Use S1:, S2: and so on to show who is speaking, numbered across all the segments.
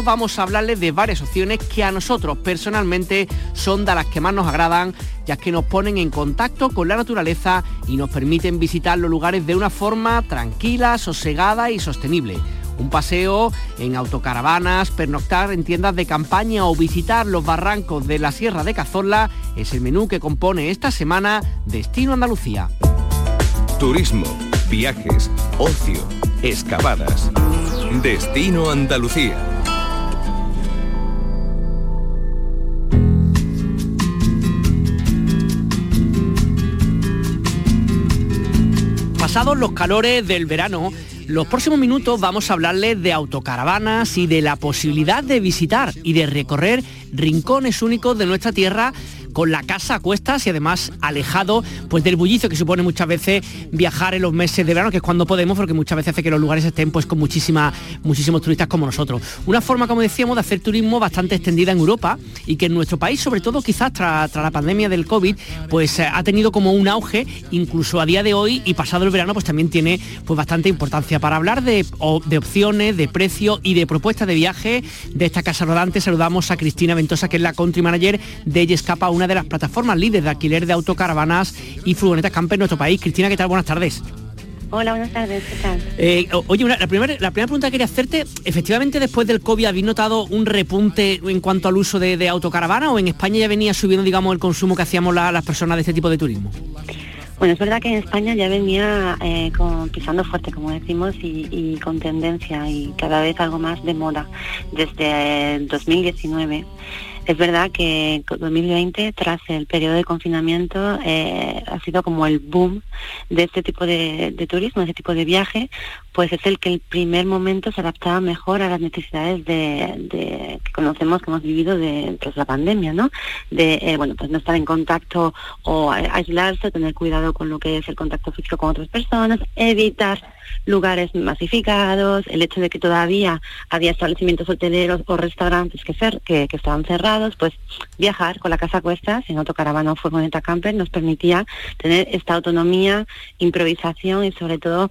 S1: vamos a hablarles de varias opciones que a nosotros personalmente son de las que más nos agradan, ya que nos ponen en contacto con la naturaleza y nos permiten visitar los lugares de una forma tranquila, sosegada y sostenible. Un paseo en autocaravanas, pernoctar en tiendas de campaña o visitar los barrancos de la Sierra de Cazorla es el menú que compone esta semana Destino Andalucía.
S2: Turismo, viajes, ocio, excavadas. Destino Andalucía.
S1: Pasados los calores del verano, los próximos minutos vamos a hablarles de autocaravanas y de la posibilidad de visitar y de recorrer rincones únicos de nuestra tierra con la casa a cuestas y además alejado pues del bullicio que supone muchas veces viajar en los meses de verano, que es cuando podemos, porque muchas veces hace que los lugares estén pues con muchísima, muchísimos turistas como nosotros. Una forma, como decíamos, de hacer turismo bastante extendida en Europa y que en nuestro país, sobre todo quizás tras la pandemia del COVID, pues eh, ha tenido como un auge, incluso a día de hoy y pasado el verano, pues también tiene pues bastante importancia. Para hablar de, de opciones, de precio y de propuestas de viaje de esta casa rodante, saludamos a Cristina Ventosa, que es la country manager de Escapa, una de las plataformas líderes de alquiler de autocaravanas y furgonetas camper en nuestro país. Cristina, ¿qué tal? Buenas tardes.
S3: Hola, buenas tardes, ¿qué tal?
S1: Eh, oye, la, primera, la primera pregunta que quería hacerte, efectivamente después del COVID, ¿habéis notado un repunte en cuanto al uso de, autocaravana o en España ya venía subiendo, digamos, el consumo que hacíamos las personas de este tipo de turismo?
S3: Bueno, es verdad que en España ya venía eh, pisando fuerte, como decimos, y, y, con tendencia y cada vez algo más de moda desde el 2019. Es verdad que 2020, tras el periodo de confinamiento, eh, ha sido como el boom de este tipo de, turismo, de este tipo de viaje, pues es el que el primer momento se adaptaba mejor a las necesidades de, que conocemos, que hemos vivido de pues, la pandemia, ¿no? De, eh, bueno, pues no estar en contacto o aislarse, tener cuidado con lo que es el contacto físico con otras personas, evitar lugares masificados, el hecho de que todavía había establecimientos hoteleros o restaurantes que, que, estaban cerrados, pues viajar con la casa a cuestas en autocaravana o furgoneta camper nos permitía tener esta autonomía, improvisación y sobre todo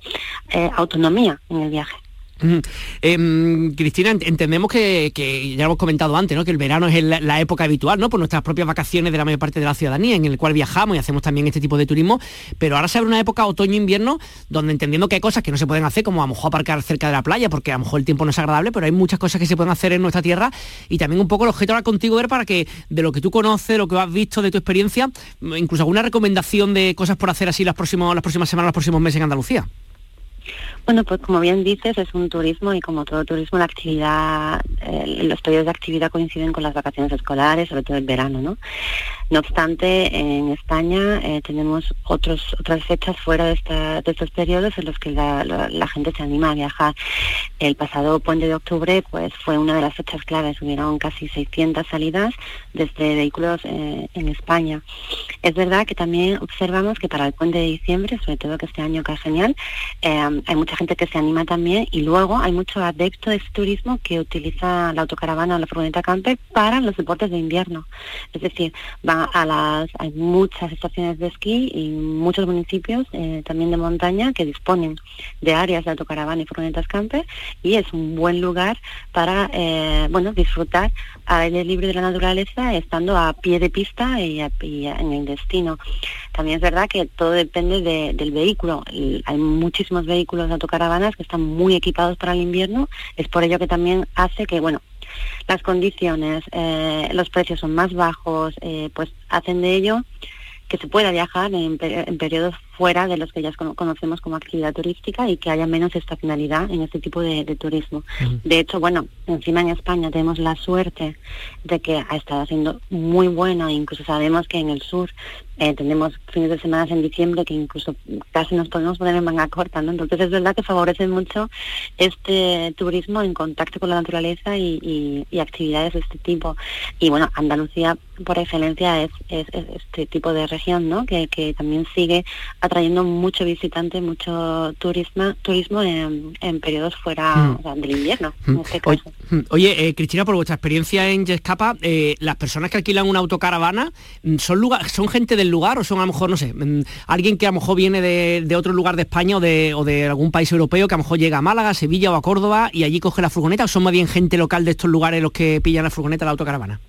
S3: eh, autonomía en el viaje.
S1: Em, Cristina, entendemos que, ya hemos comentado antes, ¿no? que el verano es la, época habitual, ¿no? Por nuestras propias vacaciones de la mayor parte de la ciudadanía, en el cual viajamos y hacemos también este tipo de turismo, pero ahora se abre una época otoño-invierno donde entendiendo que hay cosas que no se pueden hacer, como a lo mejor aparcar cerca de la playa, porque a lo mejor el tiempo no es agradable, pero hay muchas cosas que se pueden hacer en nuestra tierra y también un poco el objeto ahora contigo ver para que de lo que tú conoces, lo que has visto, de tu experiencia, incluso alguna recomendación de cosas por hacer así las, próximas las próximas semanas, los próximos meses en Andalucía.
S3: Bueno, pues como bien dices, es un turismo y como todo turismo, la actividad, eh, los periodos de actividad coinciden con las vacaciones escolares, sobre todo el verano, ¿no? No obstante, en España eh, tenemos otros, otras fechas fuera de, estos periodos en los que la, gente se anima a viajar. El pasado puente de octubre pues fue una de las fechas claves, hubieron casi 600 salidas desde vehículos eh, en España. Es verdad que también observamos que para el puente de diciembre, sobre todo que este año que es genial, hay mucha gente que se anima también y luego hay mucho adepto de este turismo que utiliza la autocaravana o la furgoneta camper para los deportes de invierno. Es decir, van a las, hay muchas estaciones de esquí y muchos municipios eh, también de montaña que disponen de áreas de autocaravana y furgonetas camper y es un buen lugar para eh, bueno disfrutar al aire libre de la naturaleza estando a pie de pista y, en el destino. También es verdad que todo depende del vehículo. Hay muchísimos vehículos de autocaravanas que están muy equipados para el invierno. Es por ello que también hace que, bueno, las condiciones, eh, los precios son más bajos, eh, pues hacen de ello que se pueda viajar en, periodos fuera de los que ya conocemos como actividad turística y que haya menos estacionalidad en este tipo de, turismo. De hecho, bueno, encima en España tenemos la suerte de que ha estado haciendo muy bueno, incluso sabemos que en el sur eh, tenemos fines de semana en diciembre que incluso casi nos podemos poner en manga corta, ¿no? Entonces es verdad que favorece mucho este turismo en contacto con la naturaleza y, actividades de este tipo. Y bueno, Andalucía por excelencia es, este tipo de región, ¿no? Que, también sigue atrayendo mucho visitante, mucho turismo, turismo en, periodos fuera mm. del invierno, en mm. este caso.
S1: Mm. Oye, eh, Cristina, por vuestra experiencia en Yescapa, eh, las personas que alquilan una autocaravana, ¿son, lugar, ¿son gente del lugar o son a lo mejor, no sé, alguien que a lo mejor viene de, otro lugar de España o de, o de, algún país europeo que a lo mejor llega a Málaga, Sevilla o a Córdoba y allí coge la furgoneta o son más bien gente local de estos lugares los que pillan la furgoneta, la autocaravana?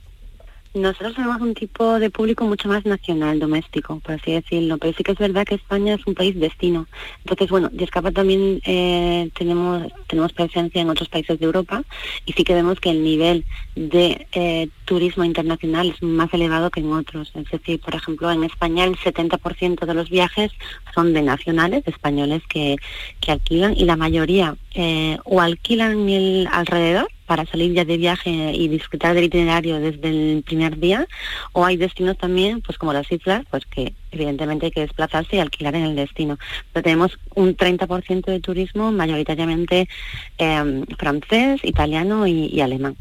S3: Nosotros tenemos un tipo de público mucho más nacional, doméstico, por así decirlo, pero sí que es verdad que España es un país destino. Entonces, bueno, de Escapa también eh, tenemos, tenemos presencia en otros países de Europa y sí que vemos que el nivel de eh, turismo internacional es más elevado que en otros. Es decir, por ejemplo, en España el 70% de los viajes son de nacionales, de españoles que, que alquilan y la mayoría eh, o alquilan el alrededor para salir ya de viaje y disfrutar del itinerario desde el primer día, o hay destinos también, pues como las islas, pues que evidentemente hay que desplazarse y alquilar en el destino. Pero tenemos un 30% de turismo mayoritariamente em, francés, italiano y, alemán.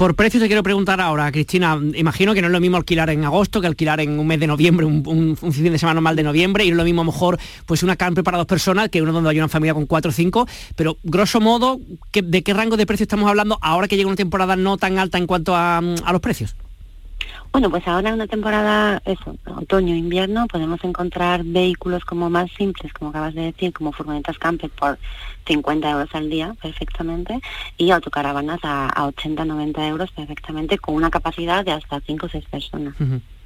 S1: Por precio te quiero preguntar ahora, Cristina, imagino que no es lo mismo alquilar en agosto que alquilar en un mes de noviembre, un, fin de semana normal de noviembre, y no es lo mismo a lo mejor pues una camper para dos personas que uno donde hay una familia con cuatro o cinco, pero grosso modo, ¿de qué rango de precio estamos hablando ahora que llega una temporada no tan alta en cuanto a los precios?
S3: Bueno, pues ahora en una temporada, eso, otoño, invierno, podemos encontrar vehículos como más simples, como acabas de decir, como furgonetas camper por 50 euros al día perfectamente y autocaravanas a, 80, 90 euros perfectamente con una capacidad de hasta 5 o 6 personas.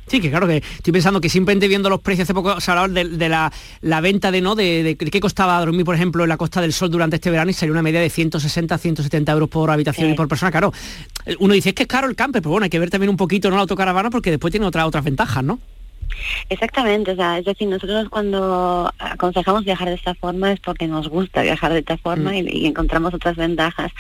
S1: Sí, que claro que estoy pensando que simplemente viendo los precios, hace poco se hablaba de, la, venta de, ¿no? De, qué costaba dormir, por ejemplo, en la Costa del Sol durante este verano y salió una media de 160, 170 euros por habitación y por persona. Claro, uno dice, es que es caro el camper, pero bueno, hay que ver también un poquito ¿no? la autocaravana porque después tiene otras otras ventajas, ¿no?
S3: Exactamente, o sea, es decir, nosotros cuando aconsejamos viajar de esta forma es porque nos gusta viajar de esta forma mm. y, encontramos otras ventajas.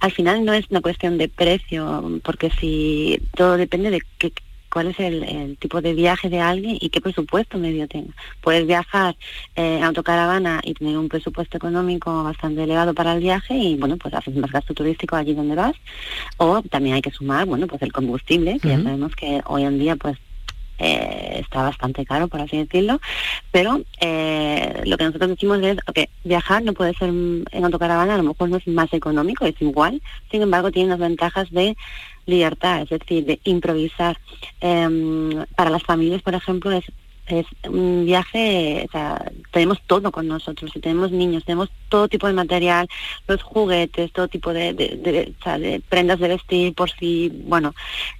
S3: Al final no es una cuestión de precio, porque si todo depende de qué, cuál es el, tipo de viaje de alguien y qué presupuesto medio tenga. Puedes viajar eh, en autocaravana y tener un presupuesto económico bastante elevado para el viaje y bueno, pues haces más gasto turístico allí donde vas. O también hay que sumar, bueno, pues el combustible, que ya sabemos que hoy en día pues eh, está bastante caro, por así decirlo, pero eh, lo que nosotros decimos es, que viajar no puede ser en autocaravana, a lo mejor no es más económico, es igual, sin embargo tiene las ventajas de libertad, es decir, de improvisar. Em, para las familias, por ejemplo, es es un viaje, o sea, tenemos todo con nosotros, si tenemos niños, tenemos todo tipo de material, los juguetes, todo tipo de, de, prendas de vestir, por si, bueno,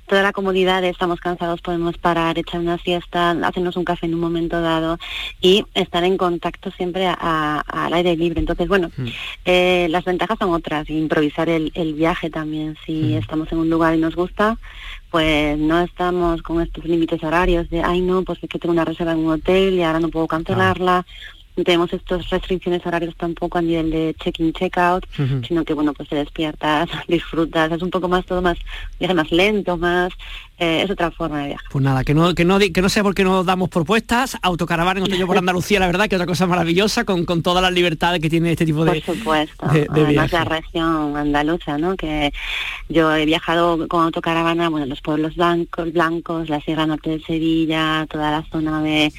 S3: toda la comodidad de estamos cansados, podemos parar, echar una siesta, hacernos un café en un momento dado y estar en contacto siempre al aire libre. Entonces, bueno, mm. eh, las ventajas son otras, improvisar el, viaje también, si mm. estamos en un lugar y nos gusta, pues no estamos con estos límites horarios de, ay no, pues es que tengo una reserva en un hotel y ahora no puedo cancelarla tenemos estas restricciones horarios tampoco a nivel de check-in, check-out, sino que, bueno, pues te despiertas, disfrutas, es un poco más todo más, viaje más lento, más, eh, es otra forma de viajar.
S1: Pues nada, que no, que no, que no sea porque no damos propuestas, autocaravana en yo por Andalucía, la verdad, que otra cosa maravillosa, con, con todas las libertades que tiene este tipo de
S3: Por supuesto, además la región andaluza, ¿no? Que yo he viajado con autocaravana, bueno, los pueblos blancos, blancos, la Sierra Norte de Sevilla, toda la zona de,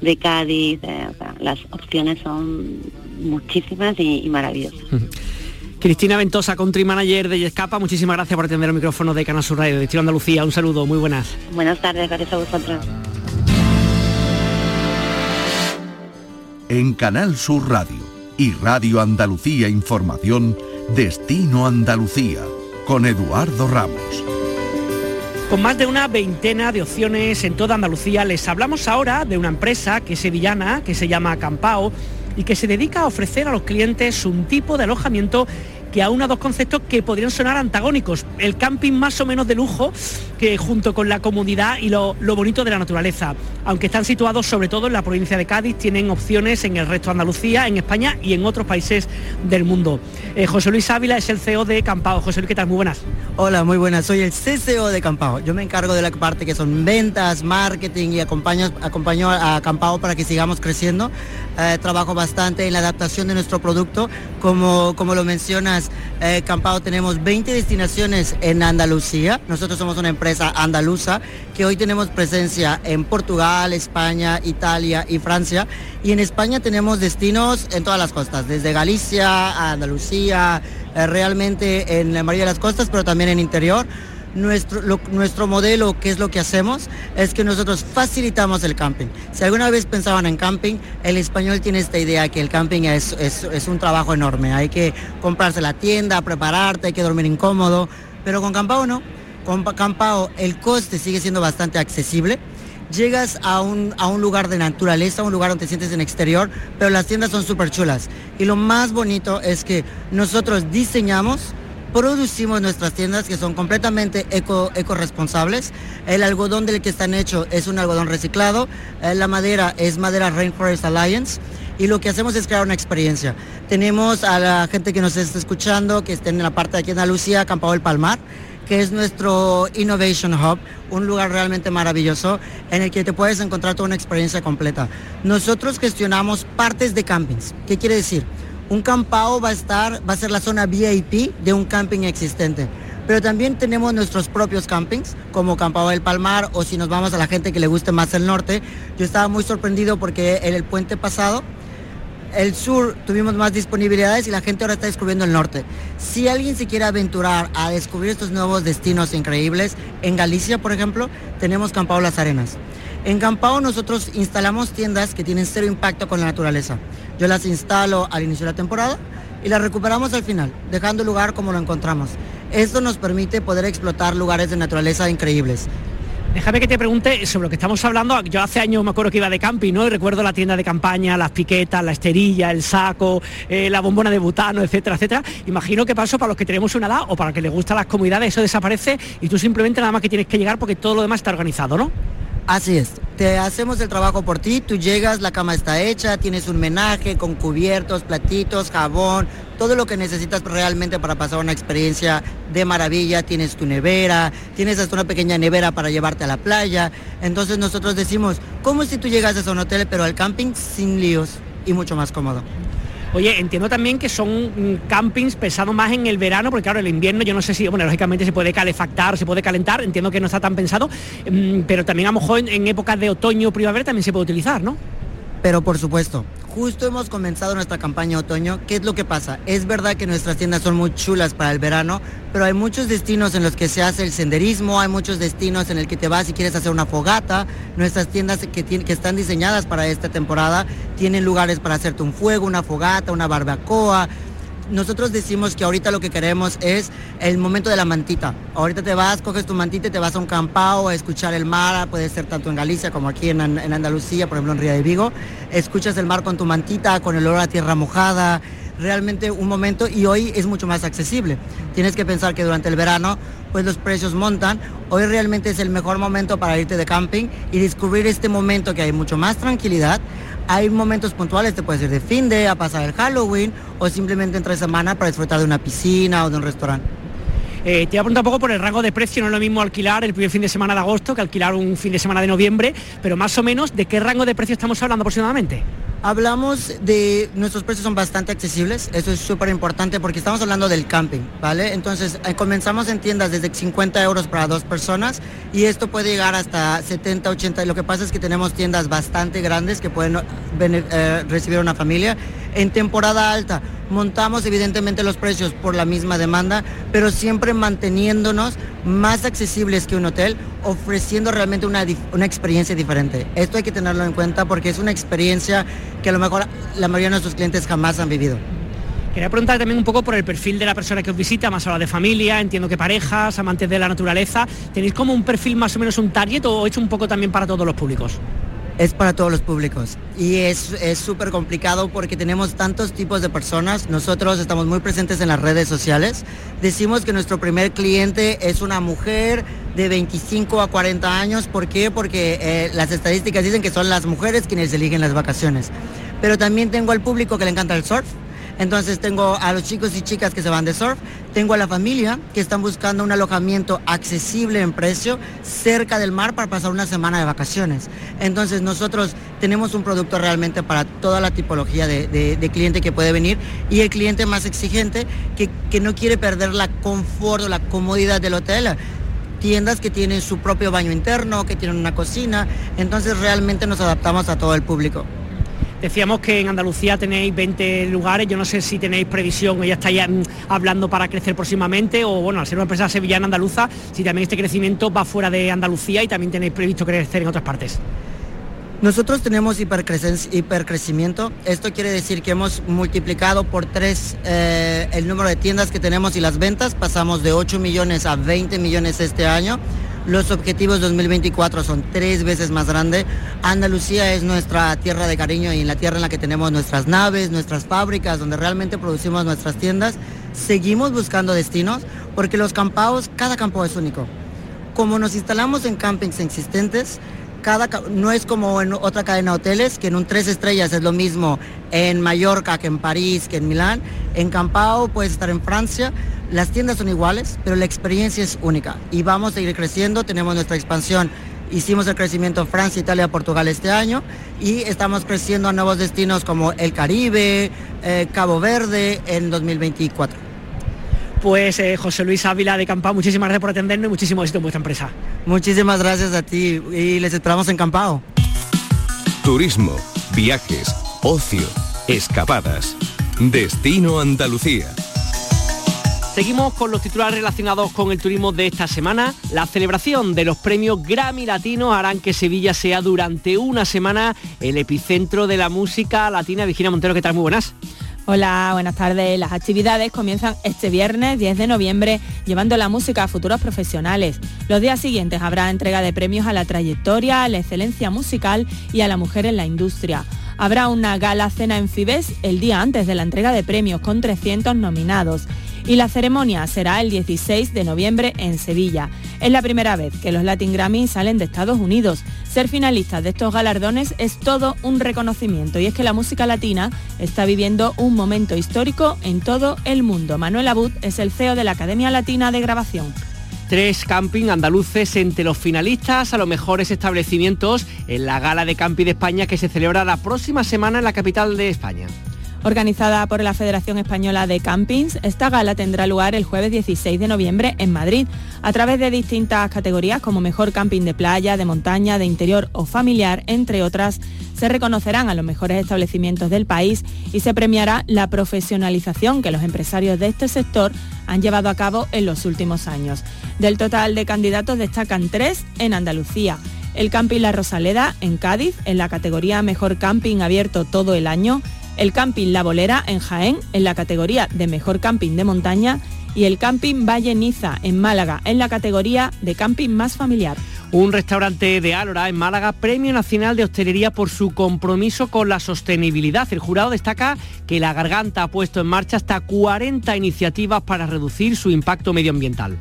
S3: de Cádiz, eh, las opciones son muchísimas y, maravillosas.
S1: Cristina Ventosa, Country Manager de Yescapa, muchísimas gracias por atender el micrófono de Canal Sur Radio de Estilo Andalucía. Un saludo, muy buenas.
S3: Buenas tardes, gracias a vosotros.
S2: En Canal Sur Radio y Radio Andalucía Información, Destino Andalucía, con Eduardo Ramos.
S1: Con más de una veintena de opciones en toda Andalucía, les hablamos ahora de una empresa que es sevillana, que se llama Campao y que se dedica a ofrecer a los clientes un tipo de alojamiento que aúna dos conceptos que podrían sonar antagónicos. El camping más o menos de lujo, que junto con la comodidad y lo, bonito de la naturaleza. Aunque están situados sobre todo en la provincia de Cádiz, tienen opciones en el resto de Andalucía, en España y en otros países del mundo. Eh, José Luis Ávila es el CEO de Campao. José Luis, ¿qué tal? Muy buenas.
S4: Hola, muy buenas. Soy el CCO de Campao. Yo me encargo de la parte que son ventas, marketing y acompaño, acompaño a Campao para que sigamos creciendo. Eh, trabajo bastante en la adaptación de nuestro producto, como, como lo mencionas eh, Campao tenemos 20 destinaciones en Andalucía. Nosotros somos una empresa andaluza que hoy tenemos presencia en Portugal, España, Italia y Francia. Y en España tenemos destinos en todas las costas, desde Galicia Andalucía, eh, realmente en la mayoría de las costas, pero también en interior. Nuestro, nuestro modelo, que es lo que hacemos, es que nosotros facilitamos el camping. Si alguna vez pensaban en camping, el español tiene esta idea que el camping es, es, un trabajo enorme. Hay que comprarse la tienda, prepararte, hay que dormir incómodo. Pero con Campao no. Con Campao el coste sigue siendo bastante accesible llegas a un, a un, lugar de naturaleza, un lugar donde te sientes en exterior, pero las tiendas son súper chulas. Y lo más bonito es que nosotros diseñamos producimos nuestras tiendas que son completamente eco, eco-responsables. El algodón del que están hechos es un algodón reciclado. Eh, la madera es madera Rainforest Alliance. Y lo que hacemos es crear una experiencia. Tenemos a la gente que nos está escuchando, que está en la parte de aquí en Andalucía, Campao del Palmar, que es nuestro Innovation Hub, un lugar realmente maravilloso en el que te puedes encontrar toda una experiencia completa. Nosotros gestionamos partes de campings. ¿Qué quiere decir? Un campao va a estar, va a ser la zona VIP de un camping existente. Pero también tenemos nuestros propios campings, como Campao del Palmar, o si nos vamos a la gente que le guste más el norte. Yo estaba muy sorprendido porque en el puente pasado, el sur tuvimos más disponibilidades y la gente ahora está descubriendo el norte. Si alguien se quiere aventurar a descubrir estos nuevos destinos increíbles, en Galicia, por ejemplo, tenemos Campao Las Arenas. En Campao nosotros instalamos tiendas que tienen cero impacto con la naturaleza. Yo las instalo al inicio de la temporada y las recuperamos al final, dejando el lugar como lo encontramos. Esto nos permite poder explotar lugares de naturaleza increíbles.
S1: Déjame que te pregunte sobre lo que estamos hablando. Yo hace años me acuerdo que iba de camping, ¿no? Y recuerdo la tienda de campaña, las piquetas, la esterilla, el saco, eh, la bombona de butano, etcétera, etcétera. Imagino que pasó para los que tenemos una edad o para los que les gustan las comunidades, eso desaparece y tú simplemente nada más que tienes que llegar porque todo lo demás está organizado, ¿no?
S4: Así es, te hacemos el trabajo por ti, tú llegas, la cama está hecha, tienes un menaje con cubiertos, platitos, jabón, todo lo que necesitas realmente para pasar una experiencia de maravilla, tienes tu nevera, tienes hasta una pequeña nevera para llevarte a la playa, entonces nosotros decimos, como si tú llegas a un hotel pero al camping sin líos y mucho más cómodo.
S1: Oye, entiendo también que son mm, campings pesados más en el verano, porque claro, el invierno yo no sé si, bueno, lógicamente se puede calefactar, se puede calentar, entiendo que no está tan pensado, mm, pero también a lo mejor en, épocas de otoño o primavera también se puede utilizar, ¿no?
S4: Pero por supuesto, justo hemos comenzado nuestra campaña otoño. ¿Qué es lo que pasa? Es verdad que nuestras tiendas son muy chulas para el verano, pero hay muchos destinos en los que se hace el senderismo, hay muchos destinos en el que te vas y quieres hacer una fogata. Nuestras tiendas que, que están diseñadas para esta temporada tienen lugares para hacerte un fuego, una fogata, una barbacoa, nosotros decimos que ahorita lo que queremos es el momento de la mantita. Ahorita te vas, coges tu mantita y te vas a un campao a escuchar el mar, puede ser tanto en Galicia como aquí en, Andalucía, por ejemplo en Ría de Vigo. Escuchas el mar con tu mantita, con el olor a tierra mojada, realmente un momento y hoy es mucho más accesible. Tienes que pensar que durante el verano pues los precios montan. Hoy realmente es el mejor momento para irte de camping y descubrir este momento que hay mucho más tranquilidad hay momentos puntuales, te puedes ir de fin de, a pasar el Halloween o simplemente entre semana para disfrutar de una piscina o de un restaurante.
S1: Eh, te voy a preguntar un poco por el rango de precio, no es lo mismo alquilar el primer fin de semana de agosto que alquilar un fin de semana de noviembre, pero más o menos, ¿de qué rango de precio estamos hablando aproximadamente?
S4: Hablamos de, nuestros precios son bastante accesibles, eso es súper importante porque estamos hablando del camping, ¿vale? Entonces eh, comenzamos en tiendas desde 50 euros para dos personas y esto puede llegar hasta 70, 80. Lo que pasa es que tenemos tiendas bastante grandes que pueden eh, recibir una familia. En temporada alta montamos evidentemente los precios por la misma demanda, pero siempre manteniéndonos más accesibles que un hotel, ofreciendo realmente una, una experiencia diferente. Esto hay que tenerlo en cuenta porque es una experiencia que a lo mejor la mayoría de nuestros clientes jamás han vivido.
S1: Quería preguntar también un poco por el perfil de la persona que os visita, más ahora de familia, entiendo que parejas, amantes de la naturaleza. ¿Tenéis como un perfil más o menos un target o hecho un poco también para todos los públicos?
S4: Es para todos los públicos y es súper complicado porque tenemos tantos tipos de personas. Nosotros estamos muy presentes en las redes sociales. Decimos que nuestro primer cliente es una mujer de 25 a 40 años. ¿Por qué? Porque eh, las estadísticas dicen que son las mujeres quienes eligen las vacaciones. Pero también tengo al público que le encanta el surf Entonces tengo a los chicos y chicas que se van de surf, tengo a la familia que están buscando un alojamiento accesible en precio cerca del mar para pasar una semana de vacaciones. Entonces nosotros tenemos un producto realmente para toda la tipología de, cliente que puede venir y el cliente más exigente que, que no quiere perder la confort o la comodidad del hotel tiendas que tienen su propio baño interno, que tienen una cocina, entonces realmente nos adaptamos a todo el público.
S1: Decíamos que en Andalucía tenéis 20 lugares, yo no sé si tenéis previsión o ya estáis mm, hablando para crecer próximamente o bueno, al ser una empresa sevillana andaluza, si también este crecimiento va fuera de Andalucía y también tenéis previsto crecer en otras partes.
S4: Nosotros tenemos hipercrecimiento. Esto quiere decir que hemos multiplicado por tres eh, el número de tiendas que tenemos y las ventas. Pasamos de 8 millones a 20 millones este año. Los objetivos 2024 son tres veces más grandes. Andalucía es nuestra tierra de cariño y en la tierra en la que tenemos nuestras naves, nuestras fábricas, donde realmente producimos nuestras tiendas. Seguimos buscando destinos porque los campaos, cada campo es único. Como nos instalamos en campings existentes, no es como en otra cadena de hoteles, que en un tres estrellas es lo mismo en Mallorca que en París, que en Milán. En Campao puedes estar en Francia. Las tiendas son iguales, pero la experiencia es única. Y vamos a seguir creciendo, tenemos nuestra expansión. Hicimos el crecimiento en Francia, Italia, Portugal este año y estamos creciendo a nuevos destinos como el Caribe, eh, Cabo Verde en 2024.
S1: Pues eh, José Luis Ávila de Campao, muchísimas gracias por atendernos y muchísimo éxito en vuestra empresa.
S4: Muchísimas gracias a ti y les esperamos en Campao.
S2: Turismo, viajes, ocio, escapadas. Destino Andalucía.
S1: Seguimos con los titulares relacionados con el turismo de esta semana. La celebración de los premios Grammy Latinos harán que Sevilla sea durante una semana el epicentro de la música latina. Virginia Montero, ¿qué tal? Muy buenas.
S5: Hola, buenas tardes. Las actividades comienzan este viernes 10 de noviembre llevando la música a futuros profesionales. Los días siguientes habrá entrega de premios a la trayectoria, a la excelencia musical y a la mujer en la industria. Habrá una gala cena en Fibes el día antes de la entrega de premios con 300 nominados y la ceremonia será el 16 de noviembre en Sevilla. Es la primera vez que los Latin Grammy salen de Estados Unidos. Ser finalistas de estos galardones es todo un reconocimiento y es que la música latina está viviendo un momento histórico en todo el mundo. Manuel Abud es el CEO de la Academia Latina de Grabación
S1: tres camping andaluces entre los finalistas a los mejores establecimientos en la Gala de Camping de España que se celebra la próxima semana en la capital de España.
S5: Organizada por la Federación Española de Campings, esta gala tendrá lugar el jueves 16 de noviembre en Madrid, a través de distintas categorías como mejor camping de playa, de montaña, de interior o familiar, entre otras. Se reconocerán a los mejores establecimientos del país y se premiará la profesionalización que los empresarios de este sector han llevado a cabo en los últimos años. Del total de candidatos destacan tres en Andalucía. El Camping La Rosaleda en Cádiz, en la categoría Mejor Camping abierto todo el año, el Camping La Bolera en Jaén en la categoría de Mejor Camping de Montaña y el Camping Valle Niza en Málaga en la categoría de Camping más familiar.
S1: Un restaurante de Álora en Málaga, Premio Nacional de Hostelería por su compromiso con la sostenibilidad. El jurado destaca que la Garganta ha puesto en marcha hasta 40 iniciativas para reducir su impacto medioambiental.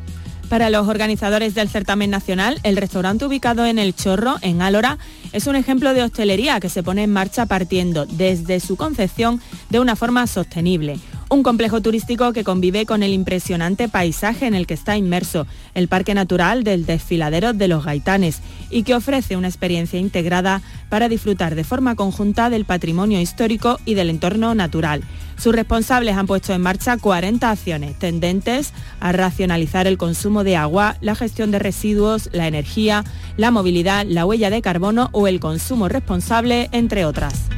S5: Para los organizadores del certamen nacional, el restaurante ubicado en El Chorro, en Álora, es un ejemplo de hostelería que se pone en marcha partiendo desde su concepción de una forma sostenible. Un complejo turístico que convive con el impresionante paisaje en el que está inmerso, el Parque Natural del Desfiladero de los Gaitanes, y que ofrece una experiencia integrada para disfrutar de forma conjunta del patrimonio histórico y del entorno natural. Sus responsables han puesto en marcha 40 acciones tendentes a racionalizar el consumo de agua, la gestión de residuos, la energía, la movilidad, la huella de carbono o el consumo responsable, entre otras.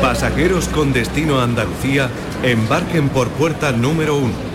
S2: Pasajeros con destino a Andalucía, embarquen por puerta número 1.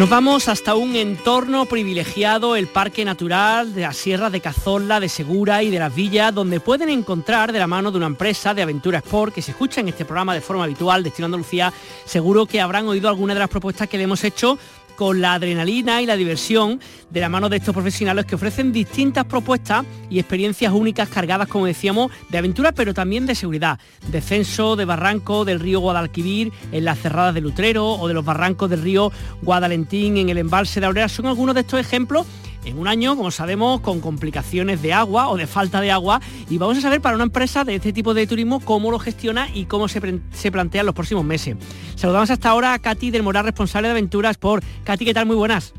S1: Nos vamos hasta un entorno privilegiado, el Parque Natural de las Sierras de Cazorla, de Segura y de las Villas, donde pueden encontrar de la mano de una empresa de Aventura Sport que se escucha en este programa de forma habitual, Destino Andalucía, seguro que habrán oído alguna de las propuestas que le hemos hecho con la adrenalina y la diversión de la mano de estos profesionales que ofrecen distintas propuestas y experiencias únicas cargadas, como decíamos, de aventura, pero también de seguridad. Descenso de barranco del río Guadalquivir en las cerradas de Lutrero o de los barrancos del río Guadalentín en el embalse de Aurera son algunos de estos ejemplos en un año, como sabemos, con complicaciones de agua o de falta de agua y vamos a saber para una empresa de este tipo de turismo cómo lo gestiona y cómo se, se plantea en los próximos meses. Saludamos hasta ahora a Katy del Moral, responsable de Aventuras por Katy, ¿qué tal? Muy buenas.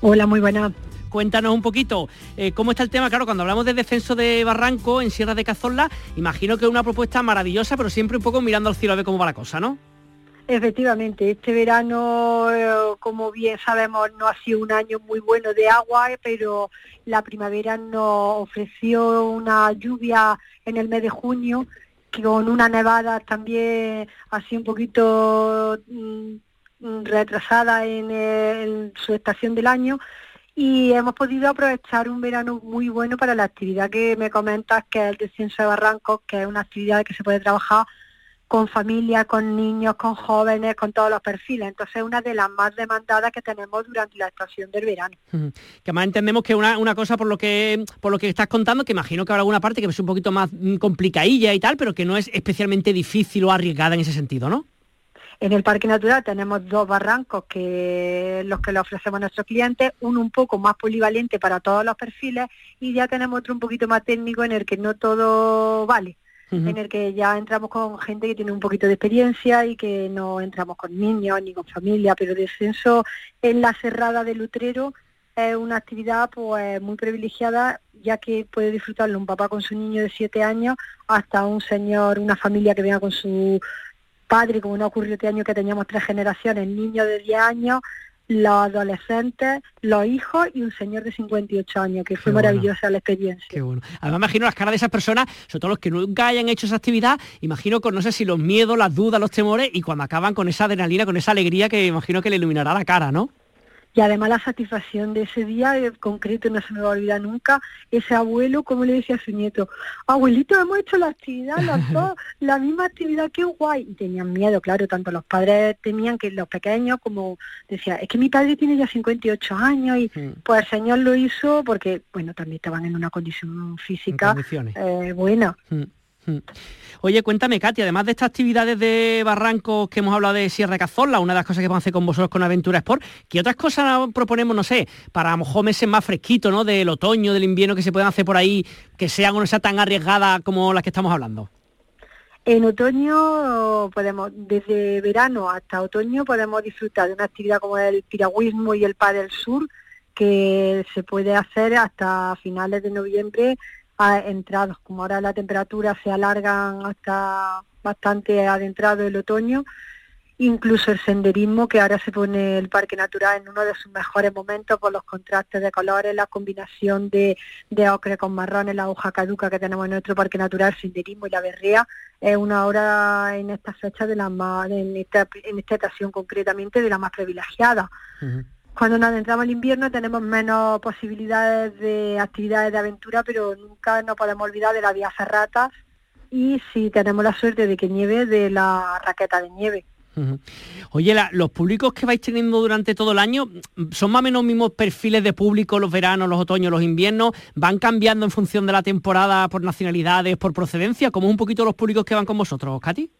S6: Hola, muy buenas.
S1: Cuéntanos un poquito eh, cómo está el tema. Claro, cuando hablamos de descenso de Barranco en Sierra de Cazorla, imagino que es una propuesta maravillosa, pero siempre un poco mirando al cielo a ver cómo va la cosa, ¿no?
S6: Efectivamente, este verano, eh, como bien sabemos, no ha sido un año muy bueno de agua, pero la primavera nos ofreció una lluvia en el mes de junio, con una nevada también así un poquito mm, retrasada en su estación del año. Y hemos podido aprovechar un verano muy bueno para la actividad que me comentas, que es el descenso de barrancos, que es una actividad que se puede trabajar con familias, con niños, con jóvenes, con todos los perfiles. Entonces es una de las más demandadas que tenemos durante la estación del verano.
S1: Que más entendemos que una, una cosa por lo que por lo que estás contando, que imagino que habrá alguna parte que es un poquito más mm, complicadilla y tal, pero que no es especialmente difícil o arriesgada en ese sentido, ¿no?
S6: En el Parque Natural tenemos dos barrancos que los que le ofrecemos a nuestros clientes, uno un poco más polivalente para todos los perfiles y ya tenemos otro un poquito más técnico en el que no todo vale. En el que ya entramos con gente que tiene un poquito de experiencia y que no entramos con niños ni con familia, pero descenso en la cerrada del Utrero es una actividad pues muy privilegiada ya que puede disfrutarlo un papá con su niño de siete años hasta un señor, una familia que venga con su padre, como no ocurrió este año que teníamos tres generaciones, niños de 10 años, los adolescentes, los hijos y un señor de 58 años, que fue maravillosa la experiencia.
S1: Qué bueno. Además imagino las caras de esas personas, sobre todo los que nunca hayan hecho esa actividad, imagino con no sé si los miedos, las dudas, los temores, y cuando acaban con esa adrenalina, con esa alegría que imagino que le iluminará la cara, ¿no?
S6: Y además la satisfacción de ese día en concreto no se me va a olvidar nunca ese abuelo como le decía a su nieto abuelito hemos hecho la actividad los dos la misma actividad qué guay y tenían miedo claro tanto los padres temían que los pequeños como decía es que mi padre tiene ya 58 años y mm. pues el señor lo hizo porque bueno también estaban en una condición física eh, buena mm.
S1: Mm. Oye, cuéntame, Katy, además de estas actividades de barrancos que hemos hablado de Sierra Cazorla, una de las cosas que vamos a hacer con vosotros con Aventura Sport, ¿qué otras cosas proponemos, no sé, para a lo mejor meses más fresquitos, ¿no? Del otoño, del invierno que se puedan hacer por ahí, que sean o no sean tan arriesgadas como las que estamos hablando?
S6: En otoño podemos, desde verano hasta otoño podemos disfrutar de una actividad como el piragüismo y el del sur, que se puede hacer hasta finales de noviembre entrados, como ahora la temperatura se alargan hasta bastante adentrado el otoño, incluso el senderismo, que ahora se pone el parque natural en uno de sus mejores momentos por los contrastes de colores, la combinación de, de ocre con marrones, la hoja caduca que tenemos en nuestro parque natural, el senderismo y la berrea, es una hora en esta fecha de la más, en esta, en esta estación concretamente de la más privilegiada. Cuando nos adentramos al invierno tenemos menos posibilidades de actividades de aventura, pero nunca nos podemos olvidar de la vía ferrata y si tenemos la suerte de que nieve, de la raqueta de nieve.
S1: Oye, los públicos que vais teniendo durante todo el año, ¿son más o menos mismos perfiles de público los veranos, los otoños, los inviernos? ¿Van cambiando en función de la temporada por nacionalidades, por procedencia? ¿Cómo un poquito los públicos que van con vosotros, Katy?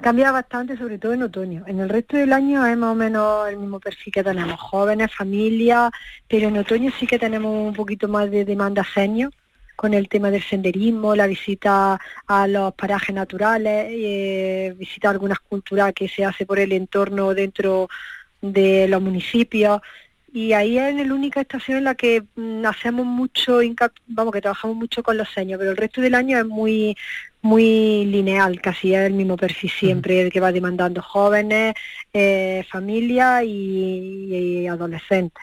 S6: Cambia bastante, sobre todo en otoño. En el resto del año es más o menos el mismo perfil que tenemos, jóvenes, familias, pero en otoño sí que tenemos un poquito más de demanda seño con el tema del senderismo, la visita a los parajes naturales, eh, visita a algunas culturas que se hace por el entorno dentro de los municipios. Y ahí es la única estación en la que mm, hacemos mucho, vamos, que trabajamos mucho con los seños, pero el resto del año es muy muy lineal, casi es el mismo perfil siempre, el que va demandando jóvenes, eh, familias y, adolescentes.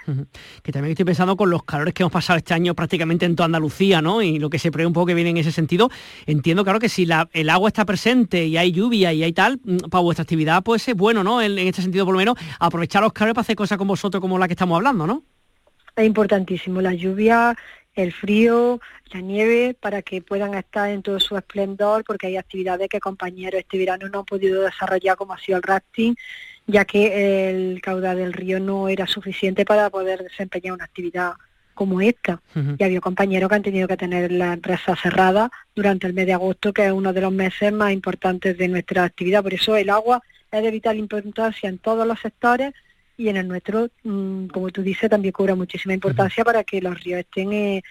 S1: Que también estoy pensando con los calores que hemos pasado este año prácticamente en toda Andalucía, ¿no? Y lo que se prevé un poco que viene en ese sentido. Entiendo, claro, que si el agua está presente y hay lluvia y hay tal, mm, para vuestra actividad pues es bueno, ¿no? En, en este sentido, por lo menos, aprovechar los calores para hacer cosas con vosotros como la que estamos hablando, ¿no?
S6: Es importantísimo. La lluvia el frío, la nieve, para que puedan estar en todo su esplendor, porque hay actividades que compañeros este verano no han podido desarrollar, como ha sido el rafting, ya que el caudal del río no era suficiente para poder desempeñar una actividad como esta. Y había compañeros que han tenido que tener la empresa cerrada durante el mes de agosto, que es uno de los meses más importantes de nuestra actividad. Por eso el agua es de vital importancia en todos los sectores y en el nuestro, mm, como tú dices, también cobra muchísima importancia para que los ríos estén eh,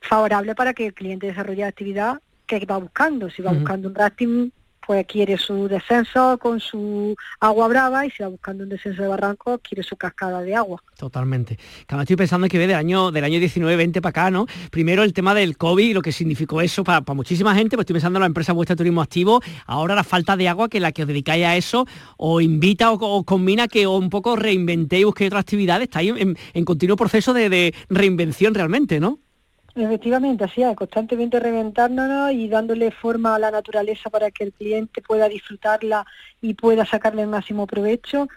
S6: favorables para que el cliente desarrolle la actividad que va buscando. Si va buscando un rafting, pues quiere su descenso con su agua brava y si va buscando un descenso de barranco, quiere su cascada de agua.
S1: Totalmente. Estoy pensando que ve del año, del año 19-20 para acá, ¿no? Primero el tema del COVID y lo que significó eso para, muchísima gente, pues estoy pensando en la empresa Vuestra Turismo Activo, ahora la falta de agua que la que os dedicáis a eso, o invita o, combina que un poco reinventéis busquéis otra actividad, estáis en, continuo proceso de reinvención realmente, ¿no?
S6: Efectivamente, así es, constantemente reventándonos y dándole forma a la naturaleza para que el cliente pueda disfrutarla y pueda sacarle el máximo provecho,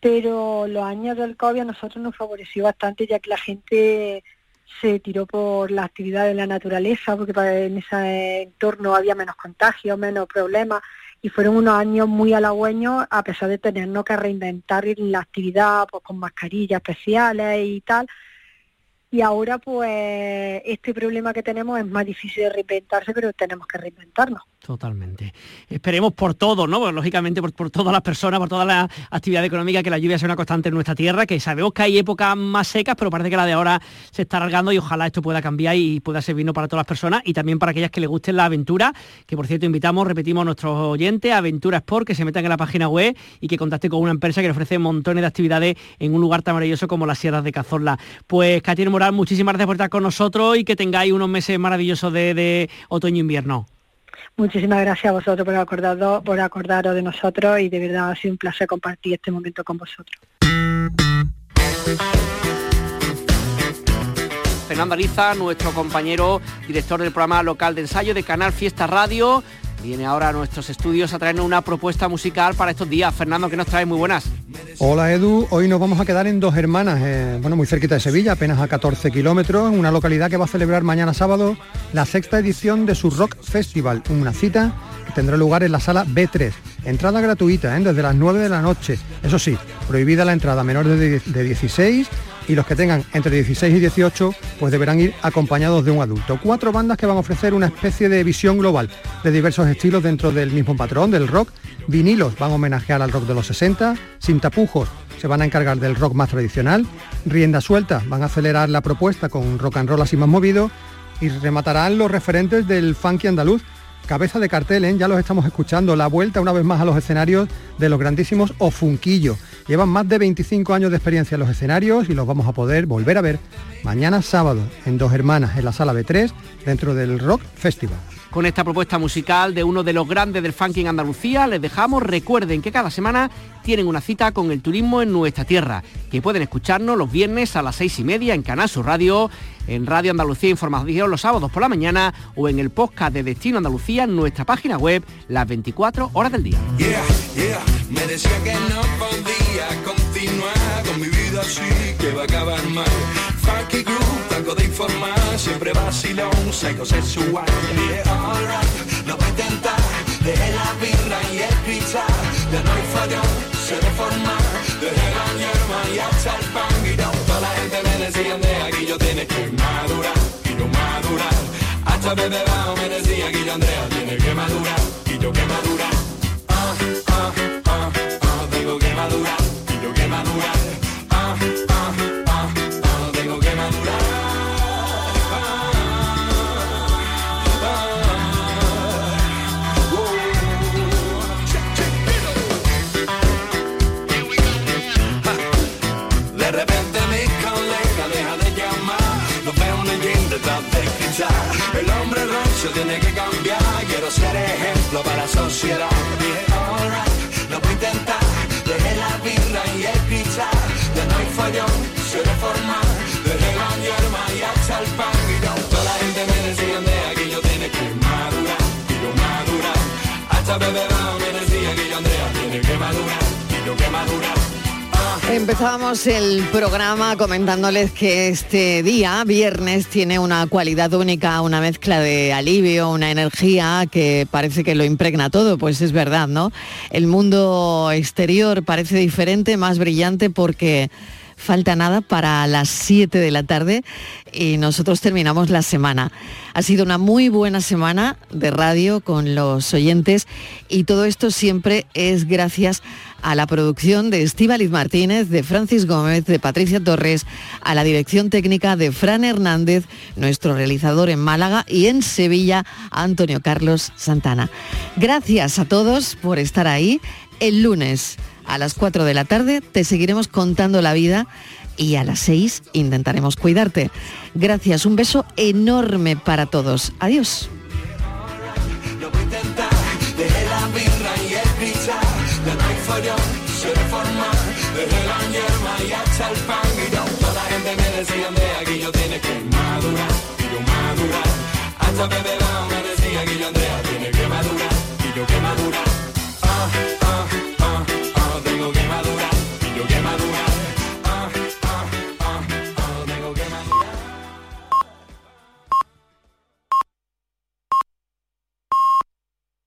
S6: pero los años del COVID a nosotros nos favoreció bastante ya que la gente se tiró por la actividad de la naturaleza, porque en ese entorno había menos contagios, menos problemas, y fueron unos años muy halagüeños a pesar de tenernos que reinventar la actividad pues, con mascarillas especiales y tal, y ahora pues este problema que tenemos es más difícil de reinventarse, pero tenemos que reinventarnos.
S1: Totalmente. Esperemos por todo, ¿no? Lógicamente por, todas las personas, por toda la actividad económica, que la lluvia sea una constante en nuestra tierra, que sabemos que hay épocas más secas, pero parece que la de ahora se está alargando y ojalá esto pueda cambiar y pueda servirnos para todas las personas y también para aquellas que les gusten la aventura, que por cierto invitamos, repetimos a nuestros oyentes, Aventura Sport, que se metan en la página web y que contacten con una empresa que le ofrece montones de actividades en un lugar tan maravilloso como las Sierras de Cazorla. Pues Katia Moral, muchísimas gracias por estar con nosotros y que tengáis unos meses maravillosos de, de otoño-invierno.
S6: Muchísimas gracias a vosotros por acordaros, por acordaros de nosotros y de verdad ha sido un placer compartir este momento con vosotros.
S1: Fernando Ariza, nuestro compañero director del programa local de ensayo de Canal Fiesta Radio, viene ahora a nuestros estudios a traernos una propuesta musical para estos días. Fernando, ¿qué nos trae? Muy buenas.
S7: Hola Edu, hoy nos vamos a quedar en Dos Hermanas, eh, bueno, muy cerquita de Sevilla, apenas a 14 kilómetros, en una localidad que va a celebrar mañana sábado la sexta edición de su Rock Festival, una cita que tendrá lugar en la sala B3. Entrada gratuita, ¿eh? desde las 9 de la noche. Eso sí, prohibida la entrada a menores de 16 y los que tengan entre 16 y 18 pues deberán ir acompañados de un adulto. Cuatro bandas que van a ofrecer una especie de visión global de diversos estilos dentro del mismo patrón del rock. Vinilos van a homenajear al rock de los 60, sin tapujos se van a encargar del rock más tradicional, rienda suelta van a acelerar la propuesta con rock and roll así más movido y rematarán los referentes del funky andaluz cabeza de cartel, ¿eh? ya los estamos escuchando, la vuelta una vez más a los escenarios de los grandísimos Ofunquillo. Llevan más de 25 años de experiencia en los escenarios y los vamos a poder volver a ver mañana sábado en Dos Hermanas, en la sala B3, dentro del Rock Festival.
S1: Con esta propuesta musical de uno de los grandes del funk en Andalucía, les dejamos, recuerden que cada semana tienen una cita con el turismo en nuestra tierra, que pueden escucharnos los viernes a las seis y media en Canal Sur Radio, en Radio Andalucía Información los sábados por la mañana o en el podcast de Destino Andalucía en nuestra página web las 24 horas del día. Así, que va a acabar mal. Funky groove, algo de informar, siempre vacilón, psycho sexual. Yeah, alright, lo voy a intentar, dejé la birra y el cristal, ya no hay fallón, se reforma, dejé la hierba y hasta el pan y no. Toda la gente me decía, de aquí yo tienes que madurar, y yo madurar. Hasta bebé bajo me decía que yo Andrea tiene que madurar, y yo que madurar. Ah, ah, ah, ah, digo que madurar, y yo que madurar. El gym detrás de cristal El hombre rancio tiene que cambiar. Quiero ser ejemplo para la sociedad. A intentar no hay follón, se reforma Dejé la hierba y hasta el Y yo, toda la gente me decía de aquí yo tiene que madurar Y yo madurar Hasta bebé me decía que yo Andrea tiene que madurar
S8: Empezábamos el programa comentándoles que este día, viernes, tiene una cualidad única, una mezcla de alivio, una energía que parece que lo impregna todo, pues es verdad, ¿no? El mundo exterior parece diferente, más brillante porque Falta nada para las 7 de la tarde y nosotros terminamos la semana. Ha sido una muy buena semana de radio con los oyentes y todo esto siempre es gracias a la producción de Estíbaliz Martínez, de Francis Gómez, de Patricia Torres, a la dirección técnica de Fran Hernández, nuestro realizador en Málaga y en Sevilla, Antonio Carlos Santana. Gracias a todos por estar ahí. El lunes a las 4 de la tarde te seguiremos contando la vida y a las 6 intentaremos cuidarte. Gracias, un beso enorme para todos. Adiós.
S9: Hasta me decía Andrea tiene que madurar que madurar